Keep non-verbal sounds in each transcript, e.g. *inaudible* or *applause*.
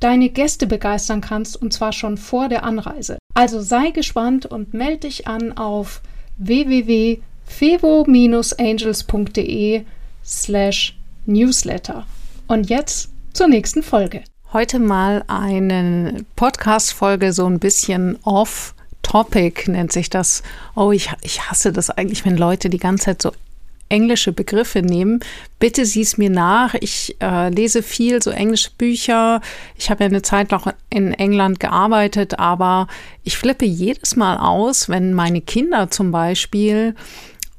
deine Gäste begeistern kannst, und zwar schon vor der Anreise. Also sei gespannt und melde dich an auf www.fevo-angels.de slash newsletter. Und jetzt zur nächsten Folge. Heute mal eine Podcast-Folge so ein bisschen off Topic nennt sich das. Oh, ich, ich hasse das eigentlich, wenn Leute die ganze Zeit so englische Begriffe nehmen. Bitte sieh es mir nach. Ich äh, lese viel so englische Bücher. Ich habe ja eine Zeit noch in England gearbeitet, aber ich flippe jedes Mal aus, wenn meine Kinder zum Beispiel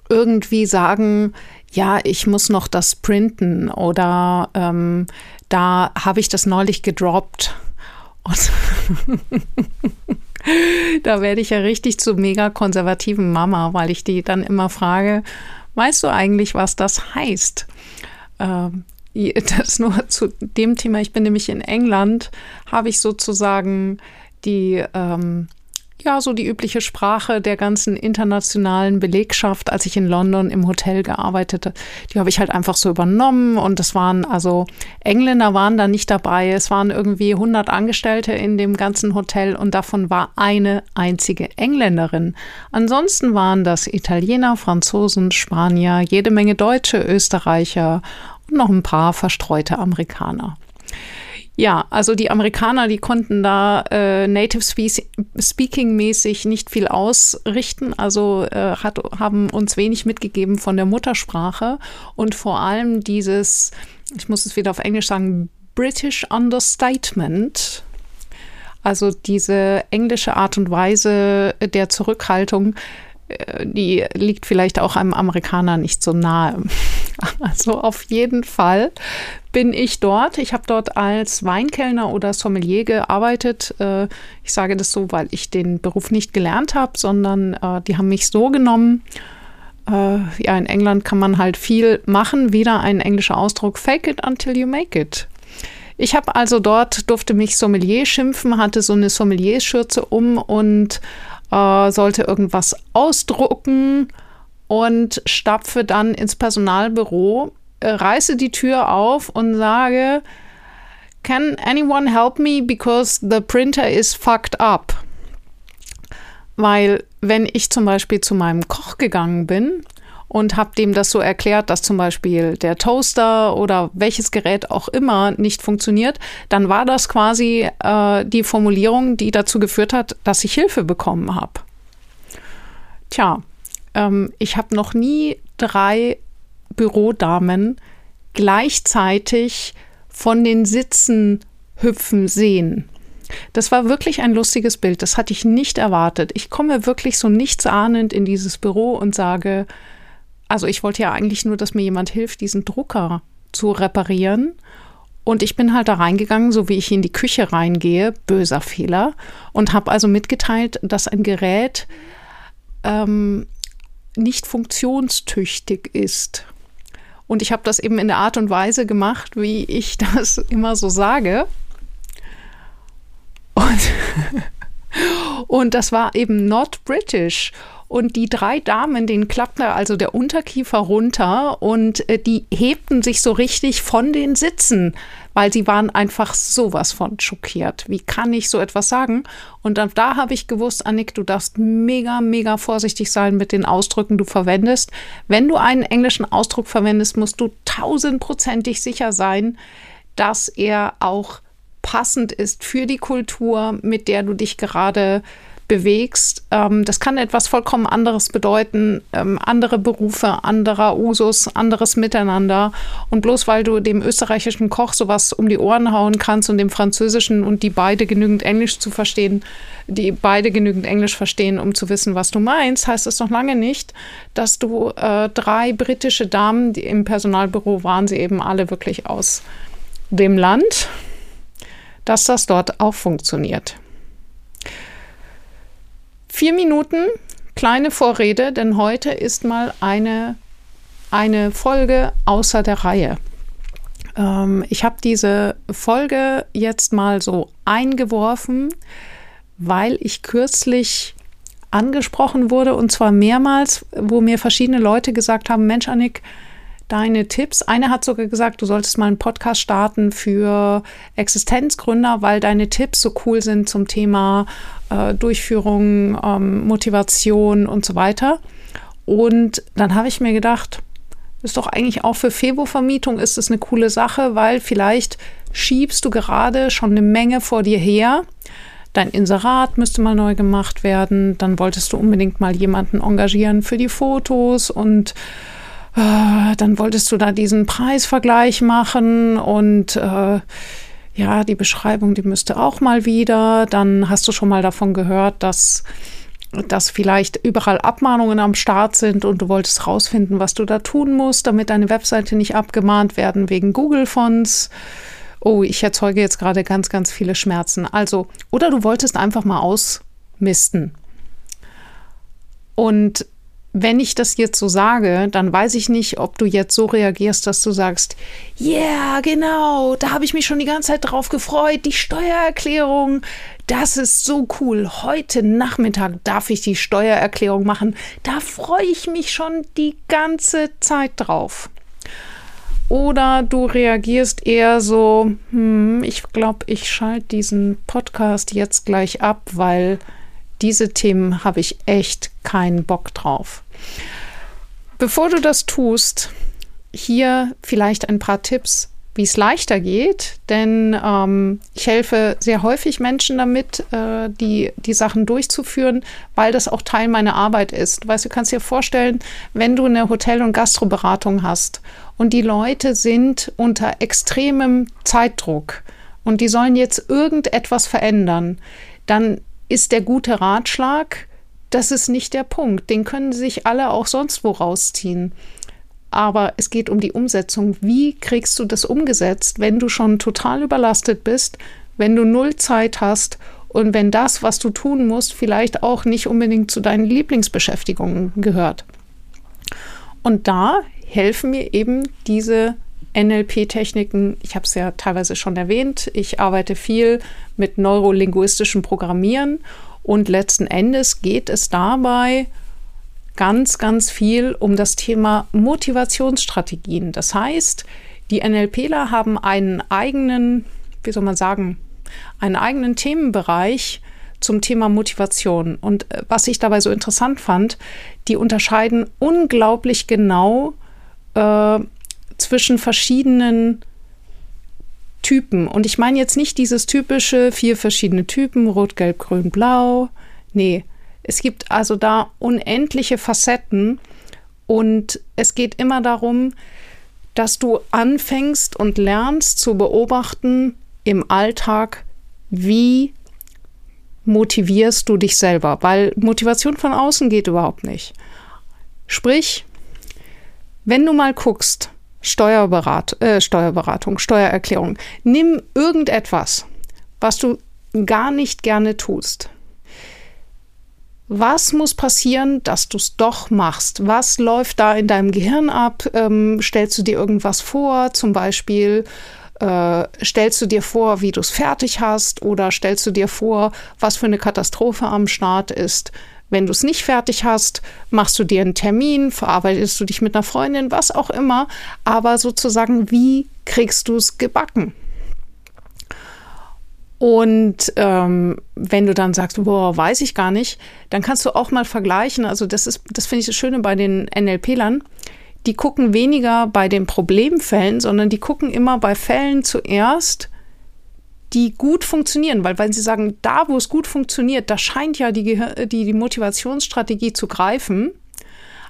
irgendwie sagen, ja, ich muss noch das printen oder ähm, da habe ich das neulich gedroppt. Und *laughs* da werde ich ja richtig zu mega konservativen Mama, weil ich die dann immer frage, weißt du eigentlich, was das heißt? Ähm, *laughs* das nur zu dem Thema. Ich bin nämlich in England, habe ich sozusagen die ähm, ja, so die übliche Sprache der ganzen internationalen Belegschaft, als ich in London im Hotel gearbeitet die habe ich halt einfach so übernommen und es waren also Engländer waren da nicht dabei. Es waren irgendwie 100 Angestellte in dem ganzen Hotel und davon war eine einzige Engländerin. Ansonsten waren das Italiener, Franzosen, Spanier, jede Menge Deutsche, Österreicher und noch ein paar verstreute Amerikaner. Ja, also die Amerikaner, die konnten da äh, Native Speaking mäßig nicht viel ausrichten, also äh, hat, haben uns wenig mitgegeben von der Muttersprache und vor allem dieses, ich muss es wieder auf Englisch sagen, British Understatement. Also diese englische Art und Weise der Zurückhaltung, die liegt vielleicht auch einem Amerikaner nicht so nahe. *laughs* Also auf jeden Fall bin ich dort. Ich habe dort als Weinkellner oder Sommelier gearbeitet. Äh, ich sage das so, weil ich den Beruf nicht gelernt habe, sondern äh, die haben mich so genommen. Ja, in England kann man halt viel machen. Wieder ein englischer Ausdruck, fake it until you make it. Ich habe also dort, durfte mich Sommelier schimpfen, hatte so eine Sommelier-Schürze um und äh, sollte irgendwas ausdrucken und stapfe dann ins Personalbüro, äh, reiße die Tür auf und sage, Can anyone help me because the printer is fucked up? Weil wenn ich zum Beispiel zu meinem Koch gegangen bin und habe dem das so erklärt, dass zum Beispiel der Toaster oder welches Gerät auch immer nicht funktioniert, dann war das quasi äh, die Formulierung, die dazu geführt hat, dass ich Hilfe bekommen habe. Tja, ähm, ich habe noch nie drei Bürodamen gleichzeitig von den Sitzen hüpfen sehen. Das war wirklich ein lustiges Bild. Das hatte ich nicht erwartet. Ich komme wirklich so nichtsahnend in dieses Büro und sage, also ich wollte ja eigentlich nur, dass mir jemand hilft, diesen Drucker zu reparieren. Und ich bin halt da reingegangen, so wie ich in die Küche reingehe, böser Fehler, und habe also mitgeteilt, dass ein Gerät ähm, nicht funktionstüchtig ist. Und ich habe das eben in der Art und Weise gemacht, wie ich *laughs* das immer so sage. Und, *laughs* und das war eben not British. Und die drei Damen, denen klappte also der Unterkiefer runter und äh, die hebten sich so richtig von den Sitzen, weil sie waren einfach sowas von schockiert. Wie kann ich so etwas sagen? Und dann, da habe ich gewusst, Annik, du darfst mega, mega vorsichtig sein mit den Ausdrücken, du verwendest. Wenn du einen englischen Ausdruck verwendest, musst du tausendprozentig sicher sein, dass er auch passend ist für die Kultur, mit der du dich gerade bewegst. Ähm, das kann etwas vollkommen anderes bedeuten, ähm, andere Berufe, anderer Usus, anderes Miteinander. Und bloß weil du dem österreichischen Koch sowas um die Ohren hauen kannst und dem französischen und die beide genügend Englisch zu verstehen, die beide genügend Englisch verstehen, um zu wissen, was du meinst, heißt es noch lange nicht, dass du äh, drei britische Damen, die im Personalbüro waren, sie eben alle wirklich aus dem Land dass das dort auch funktioniert. Vier Minuten, kleine Vorrede, denn heute ist mal eine, eine Folge außer der Reihe. Ähm, ich habe diese Folge jetzt mal so eingeworfen, weil ich kürzlich angesprochen wurde und zwar mehrmals, wo mir verschiedene Leute gesagt haben, Mensch, Annik, deine Tipps. Eine hat sogar gesagt, du solltest mal einen Podcast starten für Existenzgründer, weil deine Tipps so cool sind zum Thema äh, Durchführung, ähm, Motivation und so weiter. Und dann habe ich mir gedacht, ist doch eigentlich auch für Febo-Vermietung ist es eine coole Sache, weil vielleicht schiebst du gerade schon eine Menge vor dir her. Dein Inserat müsste mal neu gemacht werden. Dann wolltest du unbedingt mal jemanden engagieren für die Fotos und äh, dann wolltest du da diesen Preisvergleich machen und äh, ja, die Beschreibung, die müsste auch mal wieder. Dann hast du schon mal davon gehört, dass dass vielleicht überall Abmahnungen am Start sind und du wolltest rausfinden, was du da tun musst, damit deine Webseite nicht abgemahnt werden wegen Google-Fonts. Oh, ich erzeuge jetzt gerade ganz, ganz viele Schmerzen. Also, oder du wolltest einfach mal ausmisten. Und wenn ich das jetzt so sage, dann weiß ich nicht, ob du jetzt so reagierst, dass du sagst, ja, yeah, genau, da habe ich mich schon die ganze Zeit drauf gefreut, die Steuererklärung, das ist so cool. Heute Nachmittag darf ich die Steuererklärung machen. Da freue ich mich schon die ganze Zeit drauf. Oder du reagierst eher so, hm, ich glaube, ich schalte diesen Podcast jetzt gleich ab, weil diese Themen habe ich echt keinen Bock drauf. Bevor du das tust, hier vielleicht ein paar Tipps, wie es leichter geht, denn ähm, ich helfe sehr häufig Menschen damit, äh, die, die Sachen durchzuführen, weil das auch Teil meiner Arbeit ist. Weißt du, kannst dir vorstellen, wenn du eine Hotel- und Gastroberatung hast und die Leute sind unter extremem Zeitdruck und die sollen jetzt irgendetwas verändern, dann ist der gute Ratschlag, das ist nicht der Punkt. Den können sich alle auch sonst wo rausziehen. Aber es geht um die Umsetzung. Wie kriegst du das umgesetzt, wenn du schon total überlastet bist, wenn du null Zeit hast und wenn das, was du tun musst, vielleicht auch nicht unbedingt zu deinen Lieblingsbeschäftigungen gehört? Und da helfen mir eben diese NLP-Techniken, ich habe es ja teilweise schon erwähnt, ich arbeite viel mit neurolinguistischem Programmieren und letzten Endes geht es dabei ganz, ganz viel um das Thema Motivationsstrategien. Das heißt, die NLPler haben einen eigenen, wie soll man sagen, einen eigenen Themenbereich zum Thema Motivation. Und äh, was ich dabei so interessant fand, die unterscheiden unglaublich genau äh, zwischen verschiedenen Typen. Und ich meine jetzt nicht dieses typische vier verschiedene Typen, rot, gelb, grün, blau. Nee, es gibt also da unendliche Facetten und es geht immer darum, dass du anfängst und lernst zu beobachten im Alltag, wie motivierst du dich selber, weil Motivation von außen geht überhaupt nicht. Sprich, wenn du mal guckst, Steuerberat, äh, Steuerberatung, Steuererklärung. Nimm irgendetwas, was du gar nicht gerne tust. Was muss passieren, dass du es doch machst? Was läuft da in deinem Gehirn ab? Ähm, stellst du dir irgendwas vor? Zum Beispiel äh, stellst du dir vor, wie du es fertig hast? Oder stellst du dir vor, was für eine Katastrophe am Start ist? Wenn du es nicht fertig hast, machst du dir einen Termin, verarbeitest du dich mit einer Freundin, was auch immer. Aber sozusagen, wie kriegst du es gebacken? Und ähm, wenn du dann sagst, boah, weiß ich gar nicht, dann kannst du auch mal vergleichen. Also das ist, das finde ich das Schöne bei den NLP-Lern. Die gucken weniger bei den Problemfällen, sondern die gucken immer bei Fällen zuerst, die gut funktionieren, weil wenn Sie sagen, da wo es gut funktioniert, da scheint ja die, die, die Motivationsstrategie zu greifen.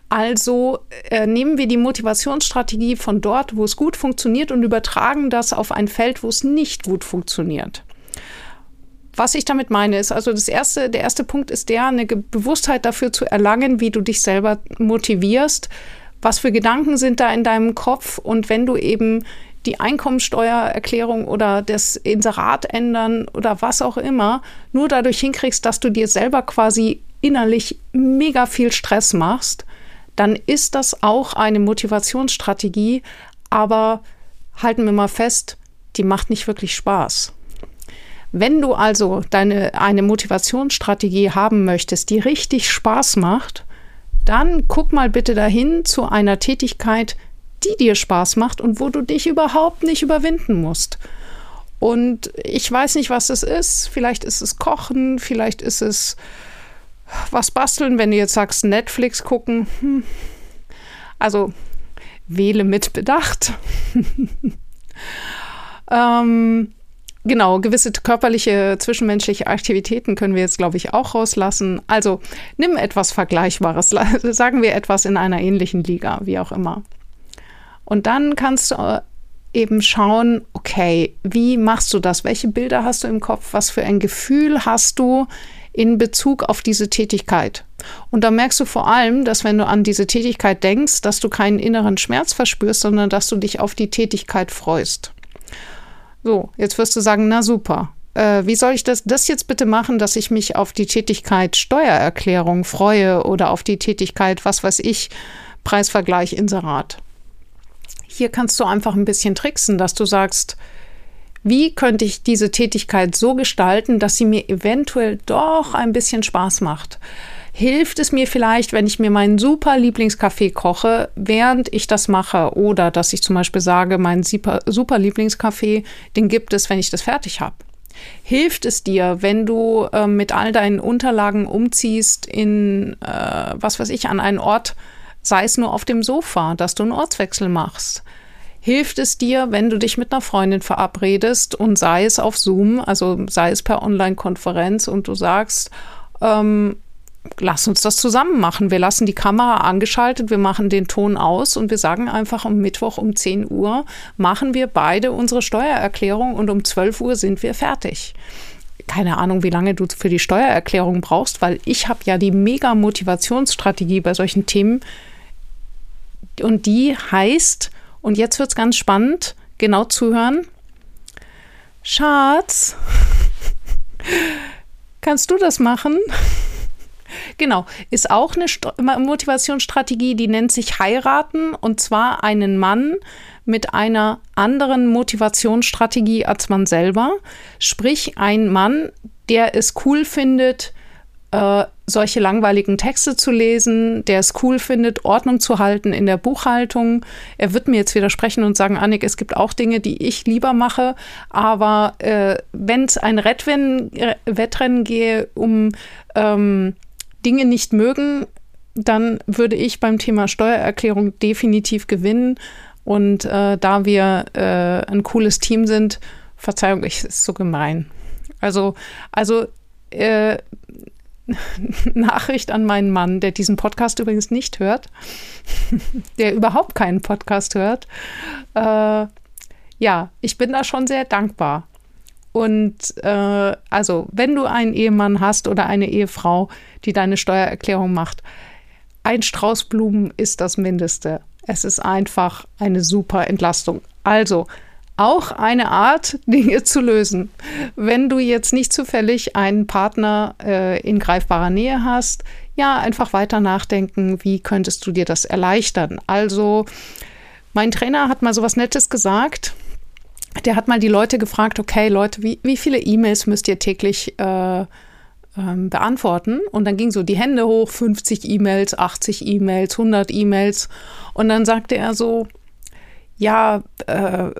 Also äh, nehmen wir die Motivationsstrategie von dort, wo es gut funktioniert und übertragen das auf ein Feld, wo es nicht gut funktioniert. Was ich damit meine, ist also das erste, der erste Punkt ist der, eine Bewusstheit dafür zu erlangen, wie du dich selber motivierst, was für Gedanken sind da in deinem Kopf und wenn du eben die Einkommensteuererklärung oder das Inserat ändern oder was auch immer, nur dadurch hinkriegst, dass du dir selber quasi innerlich mega viel Stress machst, dann ist das auch eine Motivationsstrategie, aber halten wir mal fest, die macht nicht wirklich Spaß. Wenn du also deine, eine Motivationsstrategie haben möchtest, die richtig Spaß macht, dann guck mal bitte dahin zu einer Tätigkeit, die dir Spaß macht und wo du dich überhaupt nicht überwinden musst. Und ich weiß nicht, was es ist. Vielleicht ist es Kochen, vielleicht ist es was basteln, wenn du jetzt sagst, Netflix gucken. Hm. Also wähle mit Bedacht. *laughs* ähm, Genau, gewisse körperliche, zwischenmenschliche Aktivitäten können wir jetzt, glaube ich, auch rauslassen. Also nimm etwas Vergleichbares, sagen wir etwas in einer ähnlichen Liga, wie auch immer. Und dann kannst du äh, eben schauen, okay, wie machst du das? Welche Bilder hast du im Kopf? Was für ein Gefühl hast du in Bezug auf diese Tätigkeit? Und da merkst du vor allem, dass wenn du an diese Tätigkeit denkst, dass du keinen inneren Schmerz verspürst, sondern dass du dich auf die Tätigkeit freust. So, jetzt wirst du sagen, na super. Äh, wie soll ich das, das jetzt bitte machen, dass ich mich auf die Tätigkeit Steuererklärung freue oder auf die Tätigkeit, was weiß ich, Preisvergleich Inserat? Hier kannst du einfach ein bisschen tricksen, dass du sagst, wie könnte ich diese Tätigkeit so gestalten, dass sie mir eventuell doch ein bisschen Spaß macht? hilft es mir vielleicht, wenn ich mir meinen super Lieblingskaffee koche, während ich das mache. Oder dass ich zum Beispiel sage, meinen super, super Lieblingskaffee, den gibt es, wenn ich das fertig habe. Hilft es dir, wenn du äh, mit all deinen Unterlagen umziehst in, äh, was weiß ich, an einen Ort, sei es nur auf dem Sofa, dass du einen Ortswechsel machst? Hilft es dir, wenn du dich mit einer Freundin verabredest und sei es auf Zoom, also sei es per Online-Konferenz und du sagst, ähm, lass uns das zusammen machen. Wir lassen die Kamera angeschaltet, wir machen den Ton aus und wir sagen einfach am Mittwoch um 10 Uhr machen wir beide unsere Steuererklärung und um 12 Uhr sind wir fertig. Keine Ahnung, wie lange du für die Steuererklärung brauchst, weil ich habe ja die mega Motivationsstrategie bei solchen Themen und die heißt, und jetzt wird es ganz spannend, genau zuhören. Schatz, *laughs* kannst du das machen? Genau, ist auch eine St Motivationsstrategie, die nennt sich heiraten und zwar einen Mann mit einer anderen Motivationsstrategie als man selber. Sprich, ein Mann, der es cool findet, äh, solche langweiligen Texte zu lesen, der es cool findet, Ordnung zu halten in der Buchhaltung. Er wird mir jetzt widersprechen und sagen, Annik, es gibt auch Dinge, die ich lieber mache, aber äh, wenn es ein Rettrennen, äh, Wettrennen gehe, um ähm, Dinge nicht mögen, dann würde ich beim Thema Steuererklärung definitiv gewinnen. Und äh, da wir äh, ein cooles Team sind, Verzeihung, ich ist so gemein. Also, also äh, *laughs* Nachricht an meinen Mann, der diesen Podcast übrigens nicht hört, *laughs* der überhaupt keinen Podcast hört. Äh, ja, ich bin da schon sehr dankbar. Und äh, also, wenn du einen Ehemann hast oder eine Ehefrau, die deine Steuererklärung macht, ein Strauß Blumen ist das Mindeste. Es ist einfach eine super Entlastung. Also, auch eine Art, *laughs* Dinge zu lösen. Wenn du jetzt nicht zufällig einen Partner äh, in greifbarer Nähe hast, ja, einfach weiter nachdenken, wie könntest du dir das erleichtern. Also, mein Trainer hat mal so was Nettes gesagt der hat mal die Leute gefragt, okay, Leute, wie, wie viele E-Mails müsst ihr täglich äh, ähm, beantworten? Und dann ging so die Hände hoch, 50 E-Mails, 80 E-Mails, 100 E-Mails. Und dann sagte er so, ja, äh,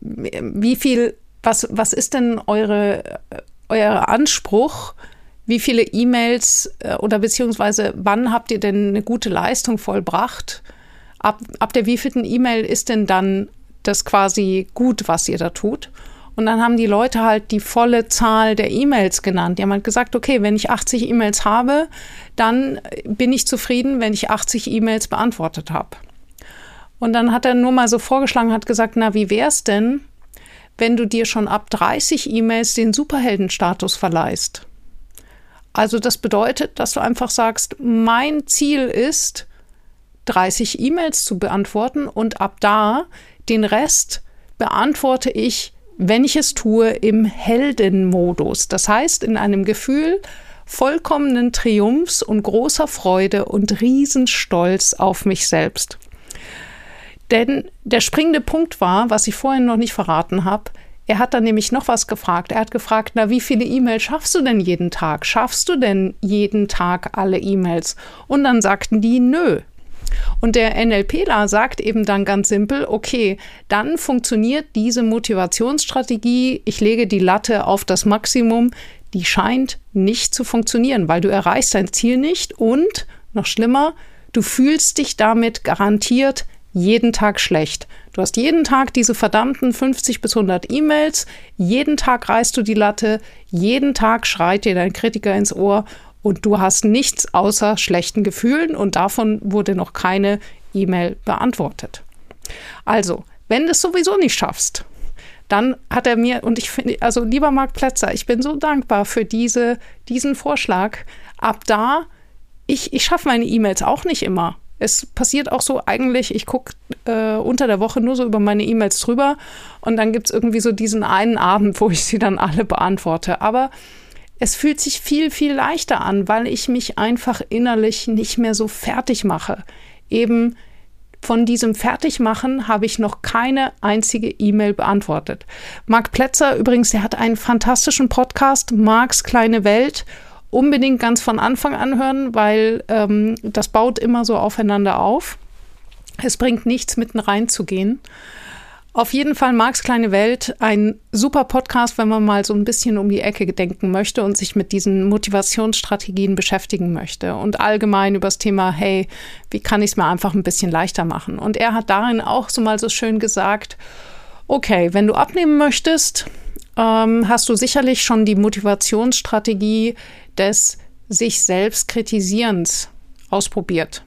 wie viel, was, was ist denn eure, euer Anspruch? Wie viele E-Mails äh, oder beziehungsweise wann habt ihr denn eine gute Leistung vollbracht? Ab, ab der wievielten E-Mail ist denn dann das quasi gut, was ihr da tut. Und dann haben die Leute halt die volle Zahl der E-Mails genannt. Die haben halt gesagt, okay, wenn ich 80 E-Mails habe, dann bin ich zufrieden, wenn ich 80 E-Mails beantwortet habe. Und dann hat er nur mal so vorgeschlagen, hat gesagt, na, wie wär's denn, wenn du dir schon ab 30 E-Mails den Superheldenstatus verleihst? Also das bedeutet, dass du einfach sagst, mein Ziel ist, 30 E-Mails zu beantworten und ab da den Rest beantworte ich, wenn ich es tue, im Heldenmodus. Das heißt, in einem Gefühl vollkommenen Triumphs und großer Freude und Riesenstolz auf mich selbst. Denn der springende Punkt war, was ich vorhin noch nicht verraten habe, er hat dann nämlich noch was gefragt. Er hat gefragt, na, wie viele E-Mails schaffst du denn jeden Tag? Schaffst du denn jeden Tag alle E-Mails? Und dann sagten die, nö. Und der NLPler sagt eben dann ganz simpel, okay, dann funktioniert diese Motivationsstrategie, ich lege die Latte auf das Maximum, die scheint nicht zu funktionieren, weil du erreichst dein Ziel nicht und, noch schlimmer, du fühlst dich damit garantiert jeden Tag schlecht. Du hast jeden Tag diese verdammten 50 bis 100 E-Mails, jeden Tag reißt du die Latte, jeden Tag schreit dir dein Kritiker ins Ohr und du hast nichts außer schlechten Gefühlen und davon wurde noch keine E-Mail beantwortet. Also, wenn du es sowieso nicht schaffst, dann hat er mir, und ich finde, also lieber Marc Plätzer, ich bin so dankbar für diese, diesen Vorschlag. Ab da, ich, ich schaffe meine E-Mails auch nicht immer. Es passiert auch so eigentlich, ich gucke äh, unter der Woche nur so über meine E-Mails drüber und dann gibt es irgendwie so diesen einen Abend, wo ich sie dann alle beantworte. Aber es fühlt sich viel, viel leichter an, weil ich mich einfach innerlich nicht mehr so fertig mache. Eben von diesem Fertigmachen habe ich noch keine einzige E-Mail beantwortet. Marc Plätzer übrigens, der hat einen fantastischen Podcast, Marks kleine Welt. Unbedingt ganz von Anfang an hören, weil ähm, das baut immer so aufeinander auf. Es bringt nichts, mitten reinzugehen. Auf jeden Fall Marks kleine Welt, ein super Podcast, wenn man mal so ein bisschen um die Ecke denken möchte und sich mit diesen Motivationsstrategien beschäftigen möchte und allgemein über das Thema, hey, wie kann ich es mir einfach ein bisschen leichter machen? Und er hat darin auch so mal so schön gesagt, okay, wenn du abnehmen möchtest, ähm, hast du sicherlich schon die Motivationsstrategie des sich selbst kritisierens ausprobiert.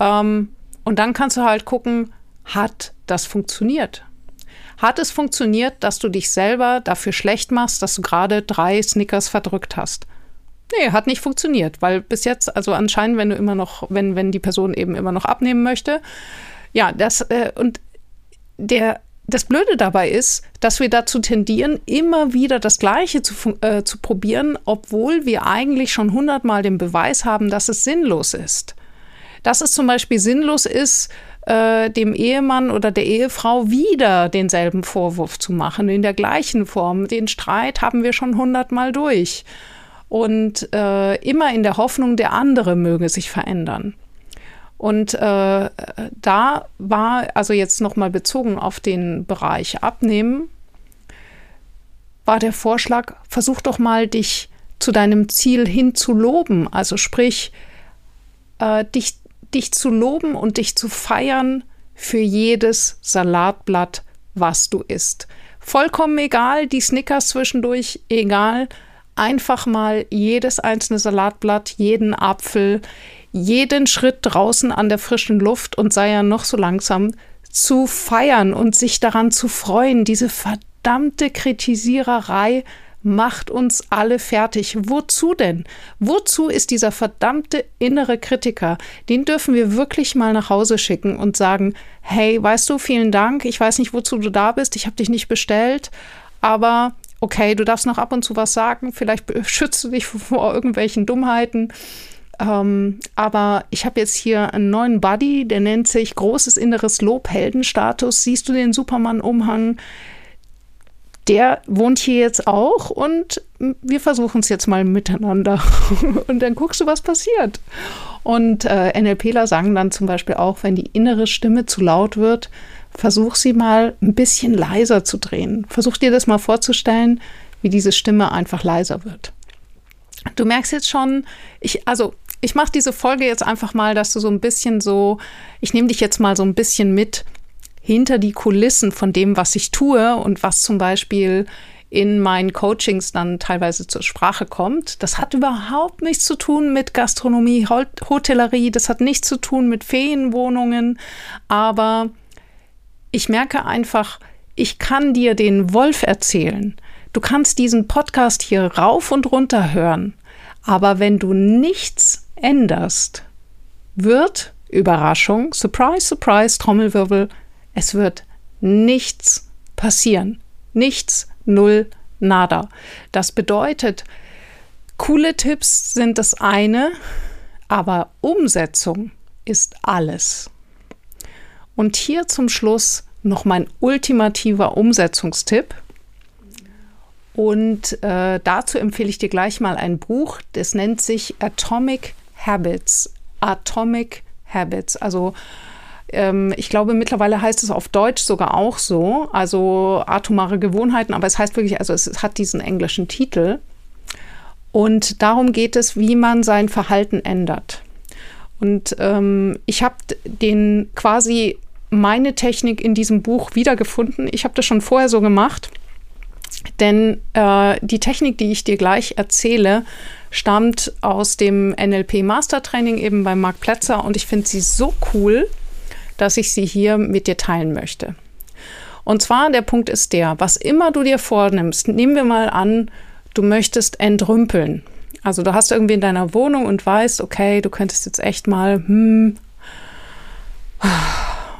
Ähm, und dann kannst du halt gucken, hat das funktioniert? Hat es funktioniert, dass du dich selber dafür schlecht machst, dass du gerade drei Snickers verdrückt hast? Nee, hat nicht funktioniert, weil bis jetzt, also anscheinend, wenn du immer noch, wenn, wenn die Person eben immer noch abnehmen möchte, ja, das, äh, und der, das Blöde dabei ist, dass wir dazu tendieren, immer wieder das Gleiche zu, äh, zu probieren, obwohl wir eigentlich schon hundertmal den Beweis haben, dass es sinnlos ist. Dass es zum Beispiel sinnlos ist, äh, dem Ehemann oder der Ehefrau wieder denselben Vorwurf zu machen, in der gleichen Form. Den Streit haben wir schon hundertmal durch. Und äh, immer in der Hoffnung, der andere möge sich verändern. Und äh, da war, also jetzt nochmal bezogen auf den Bereich Abnehmen, war der Vorschlag, versuch doch mal, dich zu deinem Ziel hin zu loben. Also sprich, äh, dich dich zu loben und dich zu feiern für jedes Salatblatt, was du isst. Vollkommen egal, die Snickers zwischendurch, egal. Einfach mal jedes einzelne Salatblatt, jeden Apfel, jeden Schritt draußen an der frischen Luft und sei ja noch so langsam zu feiern und sich daran zu freuen, diese verdammte Kritisiererei macht uns alle fertig. Wozu denn? Wozu ist dieser verdammte innere Kritiker? Den dürfen wir wirklich mal nach Hause schicken und sagen, hey, weißt du, vielen Dank, ich weiß nicht, wozu du da bist, ich habe dich nicht bestellt, aber okay, du darfst noch ab und zu was sagen, vielleicht *laughs* schützt du dich vor irgendwelchen Dummheiten. Ähm, aber ich habe jetzt hier einen neuen Buddy, der nennt sich großes inneres Lob, Heldenstatus. Siehst du den Superman-Umhang? Der wohnt hier jetzt auch und wir versuchen es jetzt mal miteinander. *laughs* und dann guckst du, was passiert. Und äh, NLPler sagen dann zum Beispiel auch, wenn die innere Stimme zu laut wird, versuch sie mal ein bisschen leiser zu drehen. Versuch dir das mal vorzustellen, wie diese Stimme einfach leiser wird. Du merkst jetzt schon, ich, also ich mache diese Folge jetzt einfach mal, dass du so ein bisschen so, ich nehme dich jetzt mal so ein bisschen mit hinter die Kulissen von dem, was ich tue und was zum Beispiel in meinen Coachings dann teilweise zur Sprache kommt. Das hat überhaupt nichts zu tun mit Gastronomie, Hotellerie, das hat nichts zu tun mit Ferienwohnungen, aber ich merke einfach, ich kann dir den Wolf erzählen. Du kannst diesen Podcast hier rauf und runter hören, aber wenn du nichts änderst, wird Überraschung, Surprise, Surprise, Trommelwirbel, es wird nichts passieren. Nichts, null, nada. Das bedeutet, coole Tipps sind das eine, aber Umsetzung ist alles. Und hier zum Schluss noch mein ultimativer Umsetzungstipp. Und äh, dazu empfehle ich dir gleich mal ein Buch, das nennt sich Atomic Habits. Atomic Habits. Also ähm, ich glaube, mittlerweile heißt es auf Deutsch sogar auch so, also atomare Gewohnheiten, aber es heißt wirklich, also es hat diesen englischen Titel. Und darum geht es, wie man sein Verhalten ändert. Und ähm, ich habe den quasi meine Technik in diesem Buch wiedergefunden. Ich habe das schon vorher so gemacht, denn äh, die Technik, die ich dir gleich erzähle, stammt aus dem NLP Mastertraining eben bei Marc Plätzer und ich finde sie so cool, dass ich sie hier mit dir teilen möchte. Und zwar der Punkt ist der, was immer du dir vornimmst, nehmen wir mal an, du möchtest entrümpeln. Also du hast irgendwie in deiner Wohnung und weißt, okay, du könntest jetzt echt mal, hm,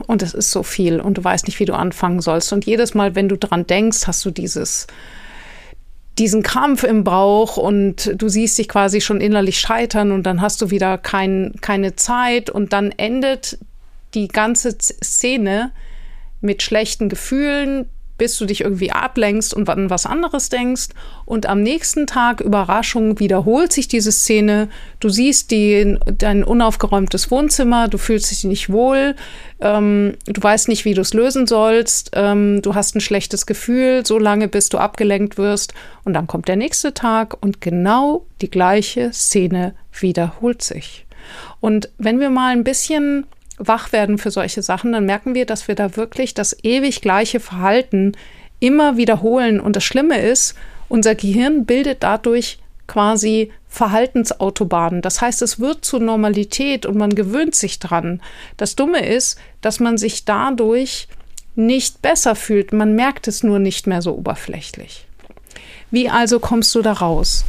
und es ist so viel und du weißt nicht, wie du anfangen sollst. Und jedes Mal, wenn du dran denkst, hast du dieses, diesen Krampf im Bauch und du siehst dich quasi schon innerlich scheitern und dann hast du wieder kein, keine Zeit und dann endet die ganze Szene mit schlechten Gefühlen, bis du dich irgendwie ablenkst und an was anderes denkst. Und am nächsten Tag, Überraschung, wiederholt sich diese Szene. Du siehst die, dein unaufgeräumtes Wohnzimmer, du fühlst dich nicht wohl, ähm, du weißt nicht, wie du es lösen sollst, ähm, du hast ein schlechtes Gefühl, so lange bis du abgelenkt wirst. Und dann kommt der nächste Tag und genau die gleiche Szene wiederholt sich. Und wenn wir mal ein bisschen wach werden für solche Sachen, dann merken wir, dass wir da wirklich das ewig gleiche Verhalten immer wiederholen. Und das Schlimme ist, unser Gehirn bildet dadurch quasi Verhaltensautobahnen. Das heißt, es wird zur Normalität und man gewöhnt sich dran. Das Dumme ist, dass man sich dadurch nicht besser fühlt. Man merkt es nur nicht mehr so oberflächlich. Wie also kommst du da raus?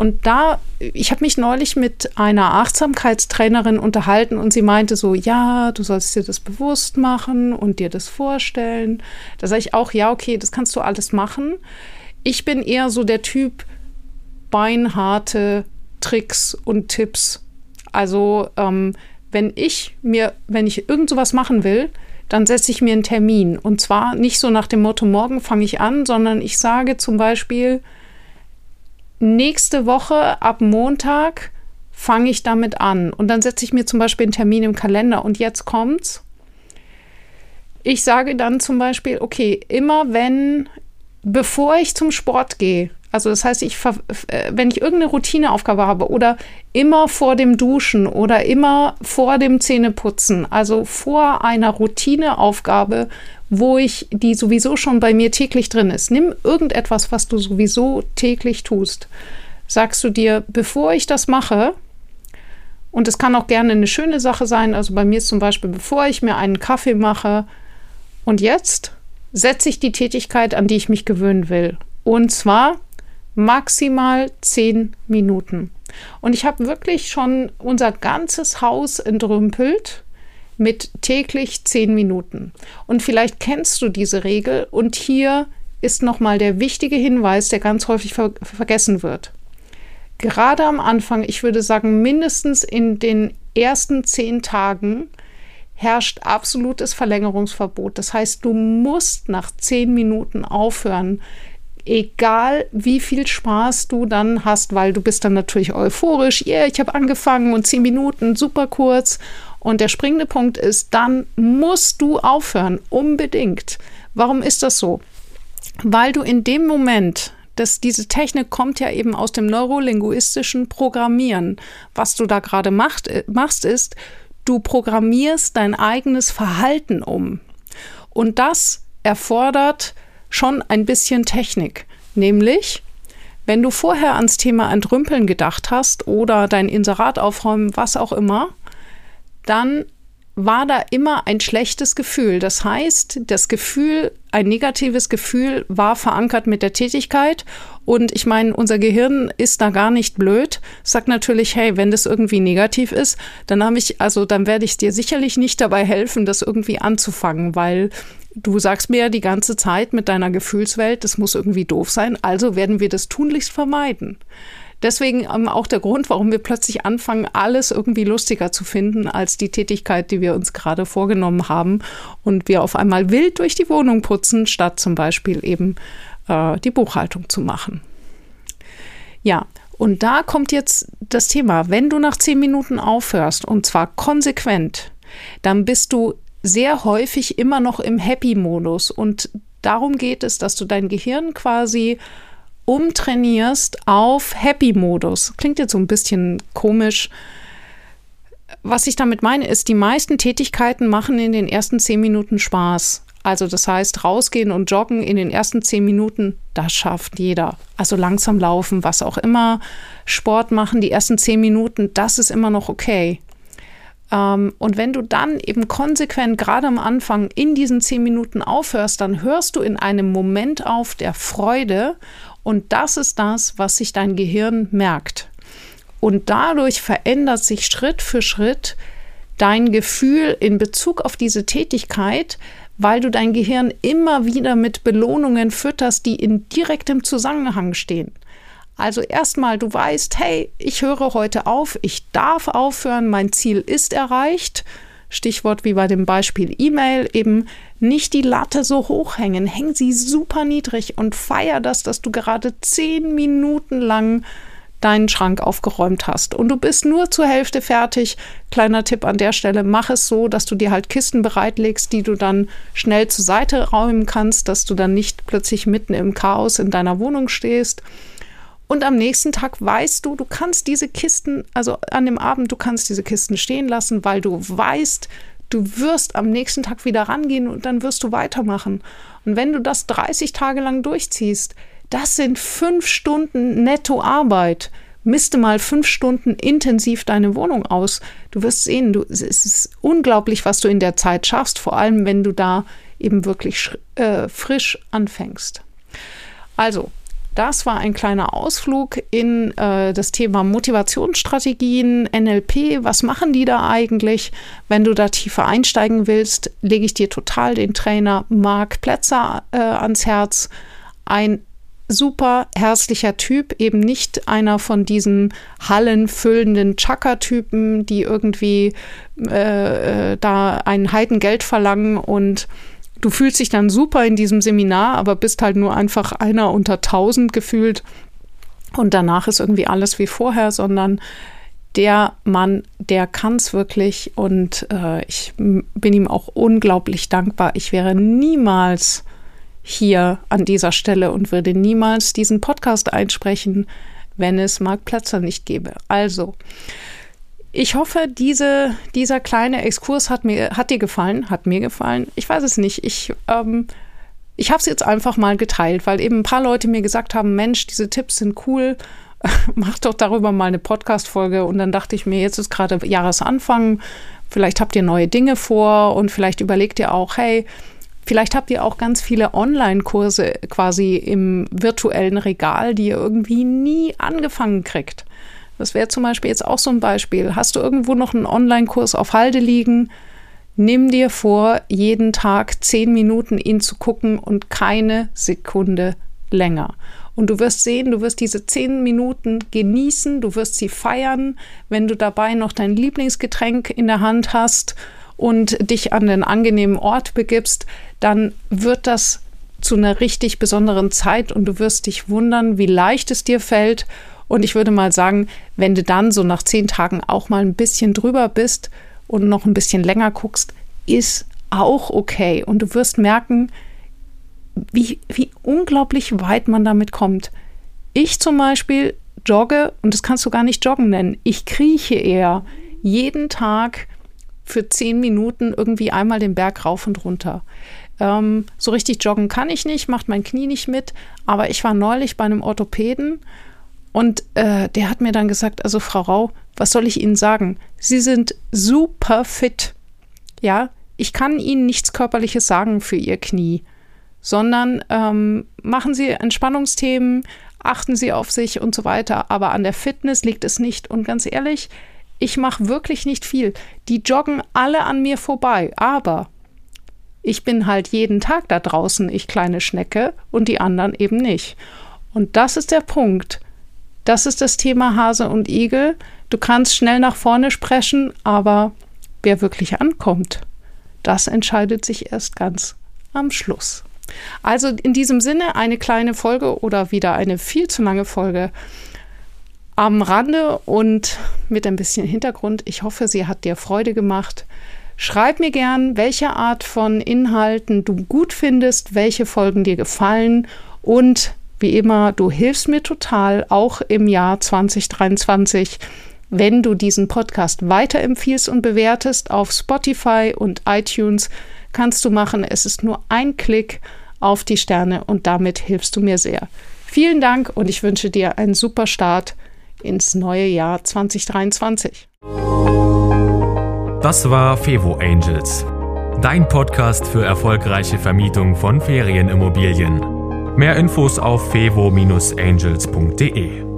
Und da, ich habe mich neulich mit einer Achtsamkeitstrainerin unterhalten und sie meinte so, ja, du sollst dir das bewusst machen und dir das vorstellen. Da sage ich auch, ja, okay, das kannst du alles machen. Ich bin eher so der Typ beinharte Tricks und Tipps. Also ähm, wenn ich mir, wenn ich irgend sowas machen will, dann setze ich mir einen Termin. Und zwar nicht so nach dem Motto, morgen fange ich an, sondern ich sage zum Beispiel, nächste Woche ab Montag fange ich damit an. Und dann setze ich mir zum Beispiel einen Termin im Kalender. Und jetzt kommt's. Ich sage dann zum Beispiel, okay, immer wenn, bevor ich zum Sport gehe, also das heißt, ich, äh, wenn ich irgendeine Routineaufgabe habe oder immer vor dem Duschen oder immer vor dem Zähneputzen, also vor einer Routineaufgabe, wo ich, die sowieso schon bei mir täglich drin ist. Nimm irgendetwas, was du sowieso täglich tust. Sagst du dir, bevor ich das mache, und es kann auch gerne eine schöne Sache sein, also bei mir ist zum Beispiel, bevor ich mir einen Kaffee mache, und jetzt setze ich die Tätigkeit, an die ich mich gewöhnen will. Und zwar maximal zehn Minuten. Und ich habe wirklich schon unser ganzes Haus entrümpelt mit täglich zehn Minuten. Und vielleicht kennst du diese Regel und hier ist nochmal der wichtige Hinweis, der ganz häufig ver vergessen wird. Gerade am Anfang, ich würde sagen, mindestens in den ersten zehn Tagen herrscht absolutes Verlängerungsverbot. Das heißt, du musst nach zehn Minuten aufhören, egal wie viel Spaß du dann hast, weil du bist dann natürlich euphorisch, yeah, ich habe angefangen und zehn Minuten, super kurz und der springende Punkt ist, dann musst du aufhören, unbedingt. Warum ist das so? Weil du in dem Moment, dass diese Technik kommt ja eben aus dem neurolinguistischen Programmieren. Was du da gerade macht, äh, machst, ist, du programmierst dein eigenes Verhalten um. Und das erfordert schon ein bisschen Technik. Nämlich, wenn du vorher ans Thema Entrümpeln gedacht hast oder dein Inserat aufräumen, was auch immer, dann war da immer ein schlechtes Gefühl. Das heißt, das Gefühl, ein negatives Gefühl war verankert mit der Tätigkeit. Und ich meine, unser Gehirn ist da gar nicht blöd. Sagt natürlich, hey, wenn das irgendwie negativ ist, dann habe ich, also dann werde ich dir sicherlich nicht dabei helfen, das irgendwie anzufangen, weil du sagst mir ja die ganze Zeit mit deiner Gefühlswelt, das muss irgendwie doof sein. Also werden wir das tunlichst vermeiden. Deswegen ähm, auch der Grund, warum wir plötzlich anfangen, alles irgendwie lustiger zu finden als die Tätigkeit, die wir uns gerade vorgenommen haben und wir auf einmal wild durch die Wohnung putzen, statt zum Beispiel eben äh, die Buchhaltung zu machen. Ja, und da kommt jetzt das Thema, wenn du nach zehn Minuten aufhörst und zwar konsequent, dann bist du sehr häufig immer noch im Happy-Modus und darum geht es, dass du dein Gehirn quasi umtrainierst auf Happy-Modus. Klingt jetzt so ein bisschen komisch. Was ich damit meine, ist, die meisten Tätigkeiten machen in den ersten zehn Minuten Spaß. Also das heißt, rausgehen und joggen in den ersten zehn Minuten, das schafft jeder. Also langsam laufen, was auch immer. Sport machen, die ersten zehn Minuten, das ist immer noch okay. Ähm, und wenn du dann eben konsequent gerade am Anfang in diesen zehn Minuten aufhörst, dann hörst du in einem Moment auf der Freude und das ist das, was sich dein Gehirn merkt. Und dadurch verändert sich Schritt für Schritt dein Gefühl in Bezug auf diese Tätigkeit, weil du dein Gehirn immer wieder mit Belohnungen fütterst, die in direktem Zusammenhang stehen. Also erstmal, du weißt, hey, ich höre heute auf, ich darf aufhören, mein Ziel ist erreicht. Stichwort wie bei dem Beispiel E-Mail, eben nicht die Latte so hoch hängen, häng sie super niedrig und feier das, dass du gerade zehn Minuten lang deinen Schrank aufgeräumt hast und du bist nur zur Hälfte fertig. Kleiner Tipp an der Stelle, mach es so, dass du dir halt Kisten bereitlegst, die du dann schnell zur Seite räumen kannst, dass du dann nicht plötzlich mitten im Chaos in deiner Wohnung stehst. Und am nächsten Tag weißt du, du kannst diese Kisten, also an dem Abend, du kannst diese Kisten stehen lassen, weil du weißt, du wirst am nächsten Tag wieder rangehen und dann wirst du weitermachen. Und wenn du das 30 Tage lang durchziehst, das sind fünf Stunden netto Arbeit. Misste mal fünf Stunden intensiv deine Wohnung aus. Du wirst sehen, du, es ist unglaublich, was du in der Zeit schaffst, vor allem wenn du da eben wirklich äh, frisch anfängst. Also, das war ein kleiner Ausflug in äh, das Thema Motivationsstrategien, NLP. Was machen die da eigentlich? Wenn du da tiefer einsteigen willst, lege ich dir total den Trainer Marc Plätzer äh, ans Herz. Ein super herzlicher Typ, eben nicht einer von diesen hallenfüllenden Chaka-Typen, die irgendwie äh, äh da ein Heidengeld verlangen und du fühlst dich dann super in diesem Seminar, aber bist halt nur einfach einer unter tausend gefühlt und danach ist irgendwie alles wie vorher, sondern der Mann, der kann es wirklich und äh, ich bin ihm auch unglaublich dankbar. Ich wäre niemals hier an dieser Stelle und würde niemals diesen Podcast einsprechen, wenn es Marc Platzer nicht gäbe. Also, ich hoffe, diese, dieser kleine Exkurs hat, mir, hat dir gefallen, hat mir gefallen. Ich weiß es nicht. Ich, ähm, ich habe es jetzt einfach mal geteilt, weil eben ein paar Leute mir gesagt haben, Mensch, diese Tipps sind cool, *laughs* mach doch darüber mal eine Podcast-Folge. Und dann dachte ich mir, jetzt ist gerade Jahresanfang, vielleicht habt ihr neue Dinge vor und vielleicht überlegt ihr auch, hey, Vielleicht habt ihr auch ganz viele Online-Kurse quasi im virtuellen Regal, die ihr irgendwie nie angefangen kriegt. Das wäre zum Beispiel jetzt auch so ein Beispiel. Hast du irgendwo noch einen Online-Kurs auf Halde liegen? Nimm dir vor, jeden Tag zehn Minuten ihn zu gucken und keine Sekunde länger. Und du wirst sehen, du wirst diese zehn Minuten genießen, du wirst sie feiern, wenn du dabei noch dein Lieblingsgetränk in der Hand hast und dich an den angenehmen Ort begibst, dann wird das zu einer richtig besonderen Zeit und du wirst dich wundern, wie leicht es dir fällt und ich würde mal sagen, wenn du dann so nach zehn Tagen auch mal ein bisschen drüber bist und noch ein bisschen länger guckst, ist auch okay. Und du wirst merken, wie, wie unglaublich weit man damit kommt. Ich zum Beispiel jogge, und das kannst du gar nicht joggen nennen, ich krieche eher jeden Tag für zehn Minuten irgendwie einmal den Berg rauf und runter. Ähm, so richtig joggen kann ich nicht, macht mein Knie nicht mit, aber ich war neulich bei einem Orthopäden und äh, der hat mir dann gesagt, also Frau Rau, was soll ich Ihnen sagen? Sie sind super fit. Ja, ich kann Ihnen nichts Körperliches sagen für Ihr Knie, sondern ähm, machen Sie Entspannungsthemen, achten Sie auf sich und so weiter. Aber an der Fitness liegt es nicht. Und ganz ehrlich, ich mache wirklich nicht viel. Die joggen alle an mir vorbei. Aber ich bin halt jeden Tag da draußen, ich kleine Schnecke, und die anderen eben nicht. Und das ist der Punkt. Das ist das Thema Hase und Igel. Du kannst schnell nach vorne sprechen, aber wer wirklich ankommt, das entscheidet sich erst ganz am Schluss. Also in diesem Sinne eine kleine Folge oder wieder eine viel zu lange Folge am Rande und mit ein bisschen Hintergrund. Ich hoffe, sie hat dir Freude gemacht. Schreib mir gern, welche Art von Inhalten du gut findest, welche Folgen dir gefallen und wie immer, du hilfst mir total, auch im Jahr 2023, wenn du diesen Podcast weiterempfiehlst und bewertest auf Spotify und iTunes. Kannst du machen. Es ist nur ein Klick auf die Sterne und damit hilfst du mir sehr. Vielen Dank und ich wünsche dir einen super Start ins neue Jahr 2023. Das war Fevo Angels, dein Podcast für erfolgreiche Vermietung von Ferienimmobilien. Mehr Infos auf fevo-angels.de.